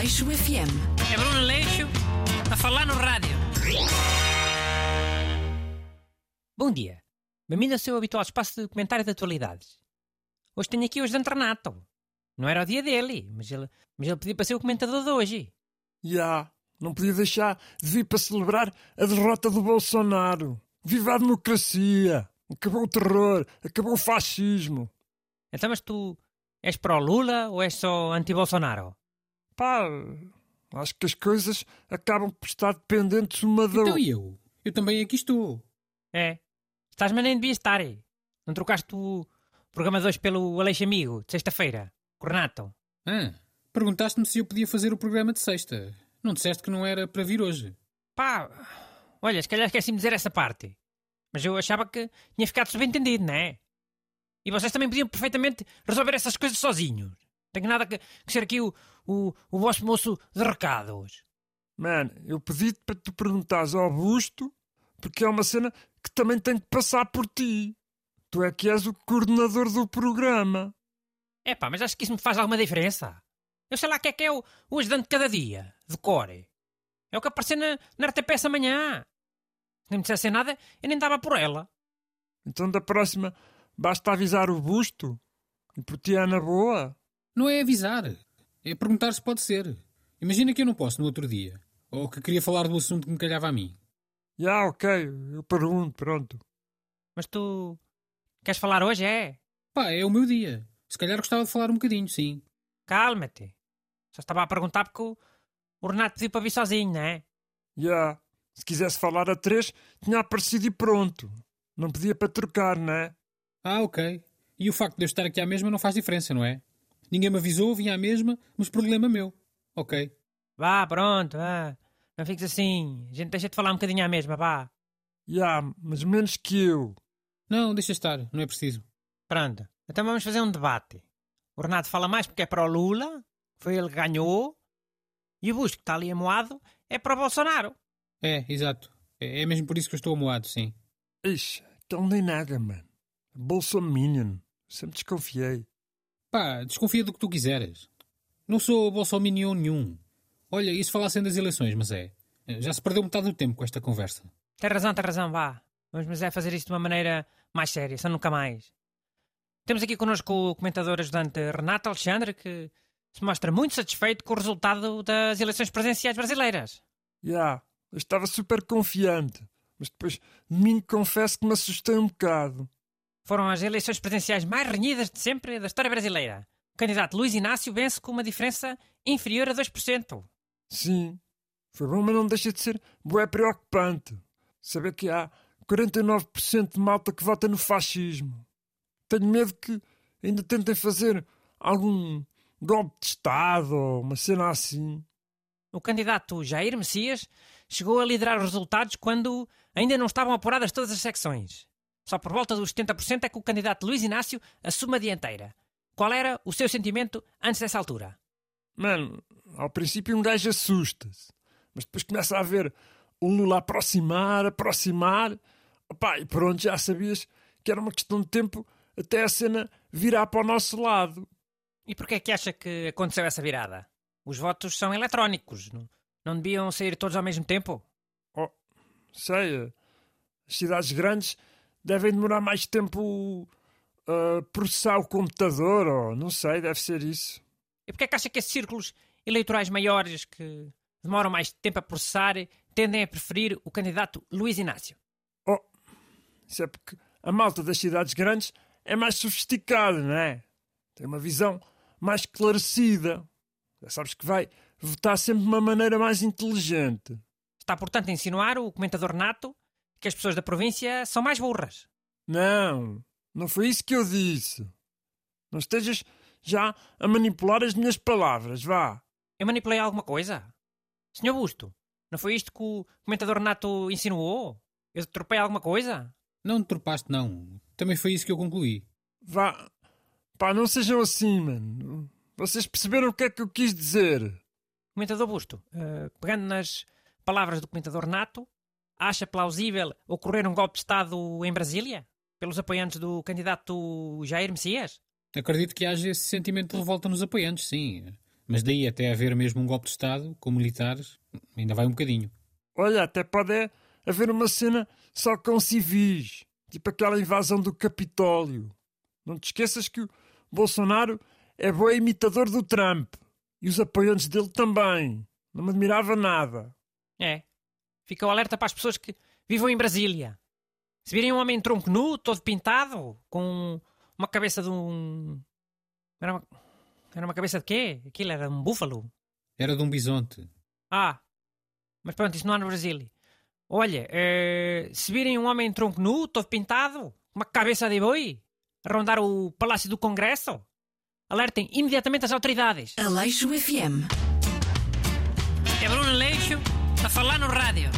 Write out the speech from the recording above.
Aleixo FM. É Bruno Leixo a falar no rádio. Bom dia. Bem-vindo ao seu habitual espaço de comentário de atualidades. Hoje tenho aqui o José Renato. Não era o dia dele, mas ele, mas ele pediu para ser o comentador de hoje. Já, não podia deixar de vir para celebrar a derrota do Bolsonaro. Viva a democracia! Acabou o terror, acabou o fascismo. Então, mas tu és pró Lula ou és só anti-Bolsonaro? Pá, acho que as coisas acabam por estar dependentes uma da Então outra. e eu? Eu também aqui estou. É. Estás, mas nem devias estar. Não trocaste o programa de hoje pelo Aleixo Amigo, de sexta-feira? Renato. Ah, perguntaste-me se eu podia fazer o programa de sexta. Não disseste que não era para vir hoje. Pá, olha, se calhar esqueci-me de dizer essa parte. Mas eu achava que tinha ficado subentendido, não é? E vocês também podiam perfeitamente resolver essas coisas sozinhos. Tenho nada que, que ser aqui o, o, o vosso moço de recados. Mano, eu pedi-te para tu perguntares ao Busto, porque é uma cena que também tem que passar por ti. Tu é que és o coordenador do programa. É pá, mas acho que isso me faz alguma diferença. Eu sei lá o que é que é o, o ajudante de cada dia, de core. É o que apareceu na, na RTP essa manhã. Se nem me dissessem nada, eu nem dava por ela. Então da próxima basta avisar o Busto. E por ti é na boa. Não é avisar. É perguntar se pode ser. Imagina que eu não posso no outro dia. Ou que queria falar do assunto que me calhava a mim. Já, ok, eu pergunto, pronto. Mas tu queres falar hoje, é? Pá, é o meu dia. Se calhar gostava de falar um bocadinho, sim. Calma-te. Só estava a perguntar porque o, o Renato pediu para vir sozinho, não é? Já, se quisesse falar a três, tinha aparecido e pronto. Não pedia para trocar, não é? Ah, ok. E o facto de eu estar aqui à mesma não faz diferença, não é? Ninguém me avisou, vinha à mesma, mas problema meu. Ok. Vá, pronto, vá. Não fiques assim. A gente deixa de falar um bocadinho à mesma, vá. Já, mas menos que eu. Não, deixa estar, não é preciso. Pronto. Então vamos fazer um debate. O Renato fala mais porque é para o Lula, foi ele que ganhou, e o Busto, que está ali amoado, é para o Bolsonaro. É, exato. É, é mesmo por isso que eu estou amoado, sim. Ixi, então nem nada, mano. Bolsominion. Sempre desconfiei. Pá, desconfia do que tu quiseres. Não sou bolsominion nenhum. Olha, isso falassem das eleições, mas é. Já se perdeu metade do tempo com esta conversa. Tem razão, tem razão, vá. Vamos mas é fazer isto de uma maneira mais séria, só nunca mais. Temos aqui connosco o comentador ajudante Renato Alexandre, que se mostra muito satisfeito com o resultado das eleições presidenciais brasileiras. Já, eu estava super confiante. Mas depois de mim confesso que me assustei um bocado. Foram as eleições presidenciais mais renhidas de sempre da história brasileira. O candidato Luiz Inácio vence com uma diferença inferior a 2%. Sim, foi bom, mas não deixa de ser bué preocupante. Saber que há 49% de malta que vota no fascismo. Tenho medo que ainda tentem fazer algum golpe de Estado ou uma cena assim. O candidato Jair Messias chegou a liderar os resultados quando ainda não estavam apuradas todas as secções. Só por volta dos 70% é que o candidato Luiz Inácio assume a dianteira. Qual era o seu sentimento antes dessa altura? Mano, ao princípio um gajo assusta-se. Mas depois começa a ver o Lula aproximar, aproximar. Opá, e pronto, já sabias que era uma questão de tempo até a cena virar para o nosso lado. E porquê é que acha que aconteceu essa virada? Os votos são eletrónicos. Não, não deviam sair todos ao mesmo tempo? Oh, sei, eh, as cidades grandes devem demorar mais tempo a processar o computador, ou não sei, deve ser isso. E porquê é que acha que esses círculos eleitorais maiores que demoram mais tempo a processar tendem a preferir o candidato Luiz Inácio? Oh, isso é porque a malta das cidades grandes é mais sofisticada, não é? Tem uma visão mais esclarecida. Já sabes que vai votar sempre de uma maneira mais inteligente. Está, portanto, a insinuar o comentador nato que as pessoas da província são mais burras. Não, não foi isso que eu disse. Não estejas já a manipular as minhas palavras, vá. Eu manipulei alguma coisa? Senhor Busto, não foi isto que o comentador nato insinuou? Eu tropei alguma coisa? Não te tropaste, não. Também foi isso que eu concluí. Vá. Pá, não sejam assim, mano. Vocês perceberam o que é que eu quis dizer? Comentador Busto, eh, pegando nas palavras do comentador nato, acha plausível ocorrer um golpe de Estado em Brasília? Pelos apoiantes do candidato Jair Messias? Acredito que haja esse sentimento de revolta nos apoiantes, sim. Mas daí até haver mesmo um golpe de Estado, com militares, ainda vai um bocadinho. Olha, até pode haver uma cena só com civis, tipo aquela invasão do Capitólio. Não te esqueças que o Bolsonaro é bom imitador do Trump e os apoiantes dele também. Não me admirava nada. É. Fica o alerta para as pessoas que vivam em Brasília. Se virem um homem em tronco nu, todo pintado, com uma cabeça de um. Era uma, era uma cabeça de quê? Aquilo era um búfalo. Era de um bisonte. Ah, mas pronto, isso não há no Brasil. Olha, eh, se virem um homem em tronco nu, todo pintado, uma cabeça de boi, a rondar o Palácio do Congresso, alertem imediatamente as autoridades. Aleixo FM. É Bruno Leixo a falar no rádio.